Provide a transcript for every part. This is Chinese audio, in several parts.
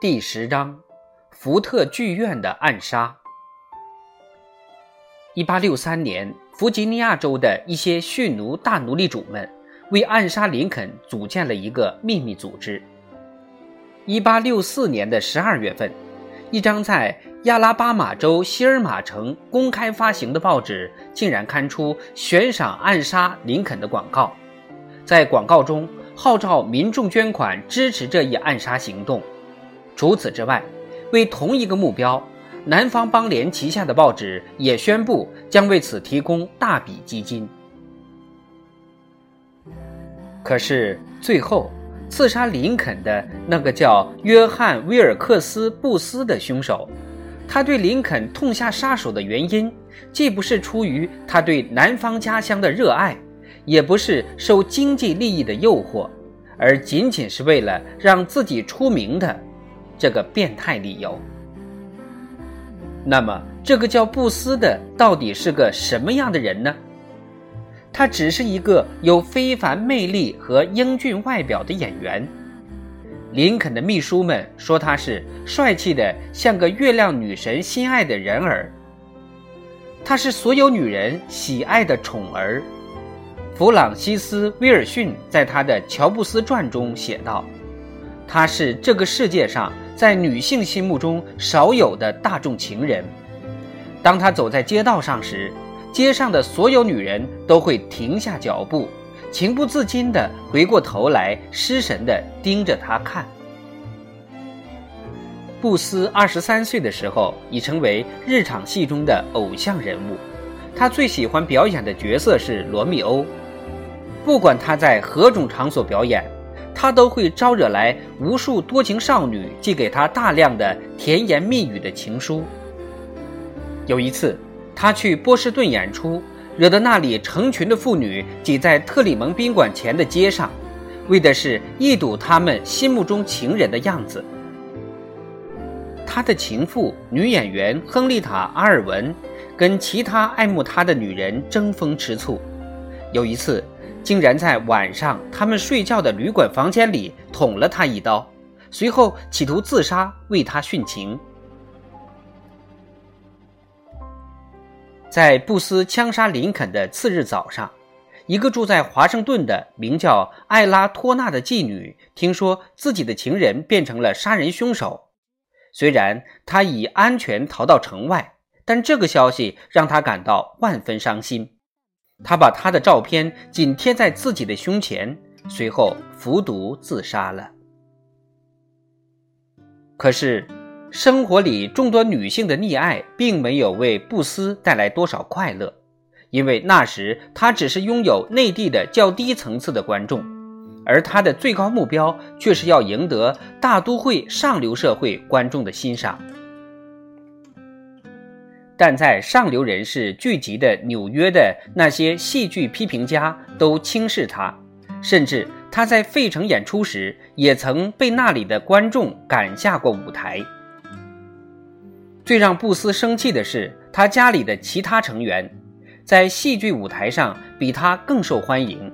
第十章，福特剧院的暗杀。一八六三年，弗吉尼亚州的一些蓄奴大奴隶主们为暗杀林肯组建了一个秘密组织。一八六四年的十二月份，一张在亚拉巴马州希尔马城公开发行的报纸竟然刊出悬赏暗杀林肯的广告，在广告中号召民众捐款支持这一暗杀行动。除此之外，为同一个目标，南方邦联旗下的报纸也宣布将为此提供大笔基金。可是最后，刺杀林肯的那个叫约翰·威尔克斯·布斯的凶手，他对林肯痛下杀手的原因，既不是出于他对南方家乡的热爱，也不是受经济利益的诱惑，而仅仅是为了让自己出名的。这个变态理由。那么，这个叫布斯的到底是个什么样的人呢？他只是一个有非凡魅力和英俊外表的演员。林肯的秘书们说他是帅气的，像个月亮女神心爱的人儿。他是所有女人喜爱的宠儿。弗朗西斯·威尔逊在他的《乔布斯传》中写道：“他是这个世界上。”在女性心目中少有的大众情人，当他走在街道上时，街上的所有女人都会停下脚步，情不自禁地回过头来，失神地盯着他看。布斯二十三岁的时候已成为日场戏中的偶像人物，他最喜欢表演的角色是罗密欧，不管他在何种场所表演。他都会招惹来无数多情少女寄给他大量的甜言蜜语的情书。有一次，他去波士顿演出，惹得那里成群的妇女挤在特里蒙宾馆前的街上，为的是一睹他们心目中情人的样子。他的情妇女演员亨利塔·阿尔文跟其他爱慕他的女人争风吃醋。有一次。竟然在晚上，他们睡觉的旅馆房间里捅了他一刀，随后企图自杀，为他殉情。在布斯枪杀林肯的次日早上，一个住在华盛顿的名叫艾拉托纳的妓女，听说自己的情人变成了杀人凶手。虽然她已安全逃到城外，但这个消息让她感到万分伤心。他把他的照片紧贴在自己的胸前，随后服毒自杀了。可是，生活里众多女性的溺爱并没有为布斯带来多少快乐，因为那时他只是拥有内地的较低层次的观众，而他的最高目标却是要赢得大都会上流社会观众的欣赏。但在上流人士聚集的纽约的那些戏剧批评家都轻视他，甚至他在费城演出时也曾被那里的观众赶下过舞台。最让布斯生气的是，他家里的其他成员在戏剧舞台上比他更受欢迎。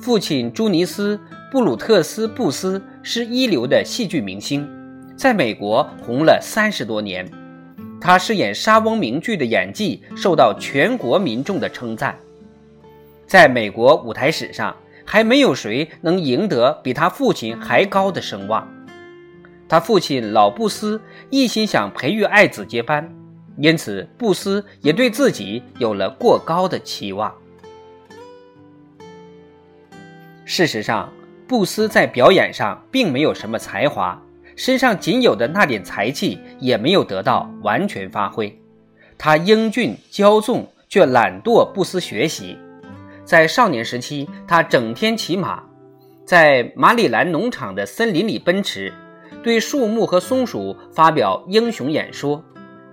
父亲朱尼斯·布鲁特斯·布斯是一流的戏剧明星，在美国红了三十多年。他饰演莎翁名剧的演技受到全国民众的称赞，在美国舞台史上还没有谁能赢得比他父亲还高的声望。他父亲老布斯一心想培育爱子接班，因此布斯也对自己有了过高的期望。事实上，布斯在表演上并没有什么才华。身上仅有的那点才气也没有得到完全发挥，他英俊骄纵，却懒惰不思学习。在少年时期，他整天骑马，在马里兰农场的森林里奔驰，对树木和松鼠发表英雄演说，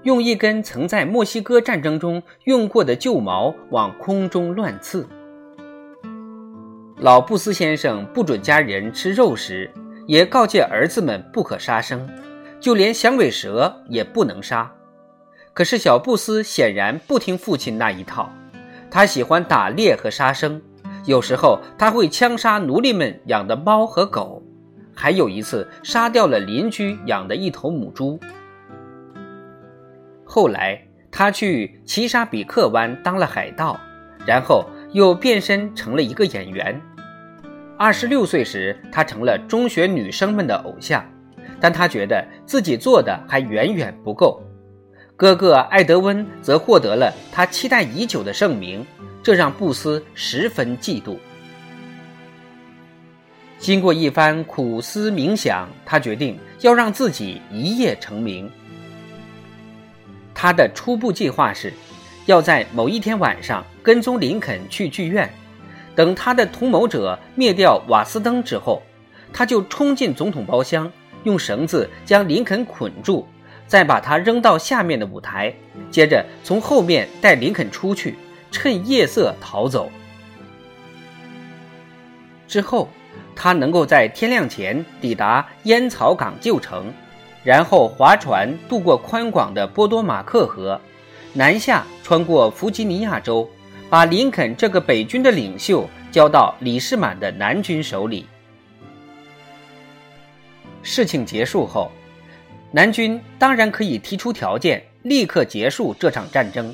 用一根曾在墨西哥战争中用过的旧矛往空中乱刺。老布斯先生不准家人吃肉食。也告诫儿子们不可杀生，就连响尾蛇也不能杀。可是小布斯显然不听父亲那一套，他喜欢打猎和杀生，有时候他会枪杀奴隶们养的猫和狗，还有一次杀掉了邻居养的一头母猪。后来，他去奇沙比克湾当了海盗，然后又变身成了一个演员。二十六岁时，他成了中学女生们的偶像，但他觉得自己做的还远远不够。哥哥艾德温则获得了他期待已久的盛名，这让布斯十分嫉妒。经过一番苦思冥想，他决定要让自己一夜成名。他的初步计划是，要在某一天晚上跟踪林肯去剧院，等他的同谋者灭掉瓦斯登之后，他就冲进总统包厢，用绳子将林肯捆住，再把他扔到下面的舞台，接着从后面带林肯出去，趁夜色逃走。之后。他能够在天亮前抵达烟草港旧城，然后划船渡过宽广的波多马克河，南下穿过弗吉尼亚州，把林肯这个北军的领袖交到李士满的南军手里。事情结束后，南军当然可以提出条件，立刻结束这场战争。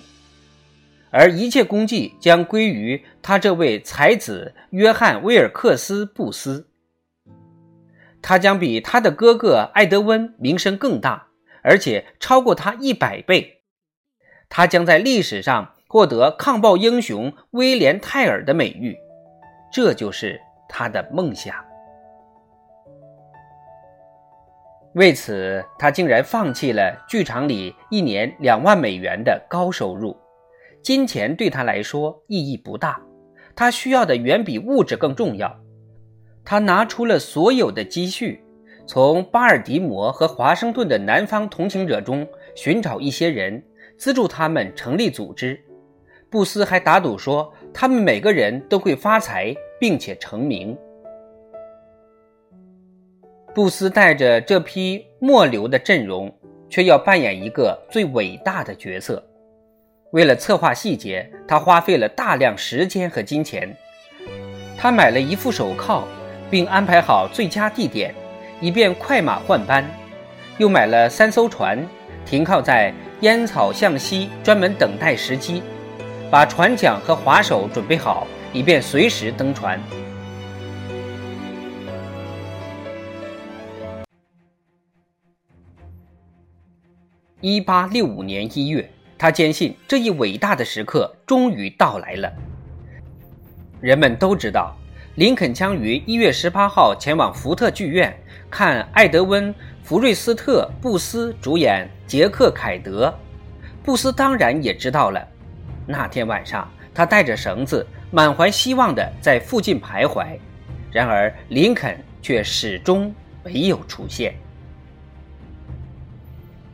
而一切功绩将归于他这位才子约翰·威尔克斯·布斯。他将比他的哥哥艾德温名声更大，而且超过他一百倍。他将在历史上获得抗暴英雄威廉·泰尔的美誉。这就是他的梦想。为此，他竟然放弃了剧场里一年两万美元的高收入。金钱对他来说意义不大，他需要的远比物质更重要。他拿出了所有的积蓄，从巴尔的摩和华盛顿的南方同情者中寻找一些人，资助他们成立组织。布斯还打赌说，他们每个人都会发财并且成名。布斯带着这批末流的阵容，却要扮演一个最伟大的角色。为了策划细节，他花费了大量时间和金钱。他买了一副手铐，并安排好最佳地点，以便快马换班；又买了三艘船，停靠在烟草巷西，专门等待时机，把船桨和划手准备好，以便随时登船。一八六五年一月。他坚信这一伟大的时刻终于到来了。人们都知道，林肯将于一月十八号前往福特剧院看艾德温·福瑞斯特·布斯主演《杰克·凯德》。布斯当然也知道了。那天晚上，他带着绳子，满怀希望地在附近徘徊。然而，林肯却始终没有出现。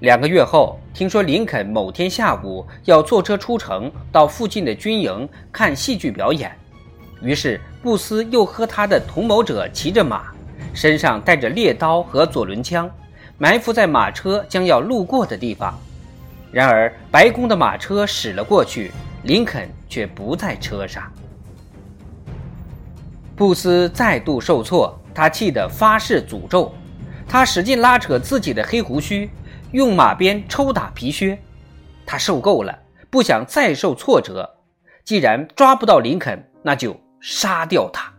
两个月后，听说林肯某天下午要坐车出城，到附近的军营看戏剧表演。于是，布斯又和他的同谋者骑着马，身上带着猎刀和左轮枪，埋伏在马车将要路过的地方。然而，白宫的马车驶了过去，林肯却不在车上。布斯再度受挫，他气得发誓诅咒，他使劲拉扯自己的黑胡须。用马鞭抽打皮靴，他受够了，不想再受挫折。既然抓不到林肯，那就杀掉他。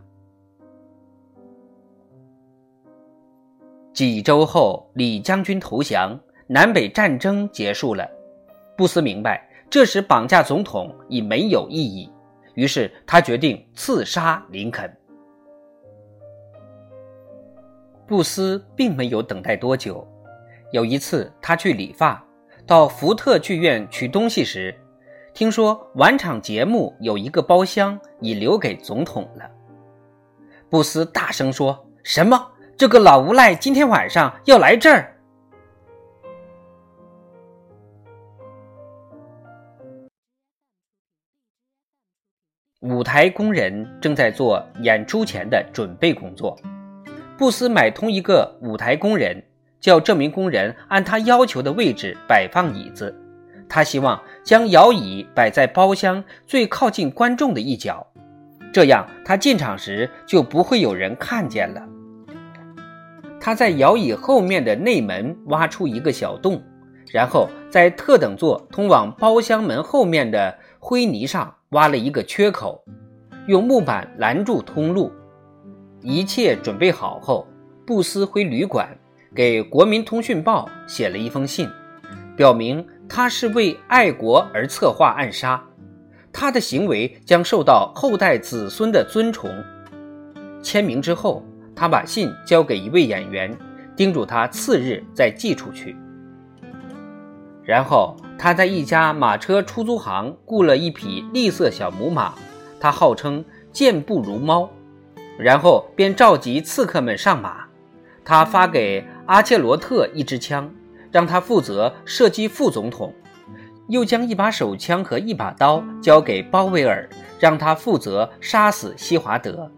几周后，李将军投降，南北战争结束了。布斯明白，这时绑架总统已没有意义，于是他决定刺杀林肯。布斯并没有等待多久。有一次，他去理发，到福特剧院取东西时，听说晚场节目有一个包厢已留给总统了。布斯大声说：“什么？这个老无赖今天晚上要来这儿？”舞台工人正在做演出前的准备工作。布斯买通一个舞台工人。叫这名工人按他要求的位置摆放椅子，他希望将摇椅摆在包厢最靠近观众的一角，这样他进场时就不会有人看见了。他在摇椅后面的内门挖出一个小洞，然后在特等座通往包厢门后面的灰泥上挖了一个缺口，用木板拦住通路。一切准备好后，布斯回旅馆，给《国民通讯报》写了一封信，表明他是为爱国而策划暗杀，他的行为将受到后代子孙的尊崇。签名之后。他把信交给一位演员，叮嘱他次日再寄出去。然后他在一家马车出租行雇了一匹栗色小母马，他号称健步如猫。然后便召集刺客们上马。他发给阿切罗特一支枪，让他负责射击副总统；又将一把手枪和一把刀交给鲍威尔，让他负责杀死西华德。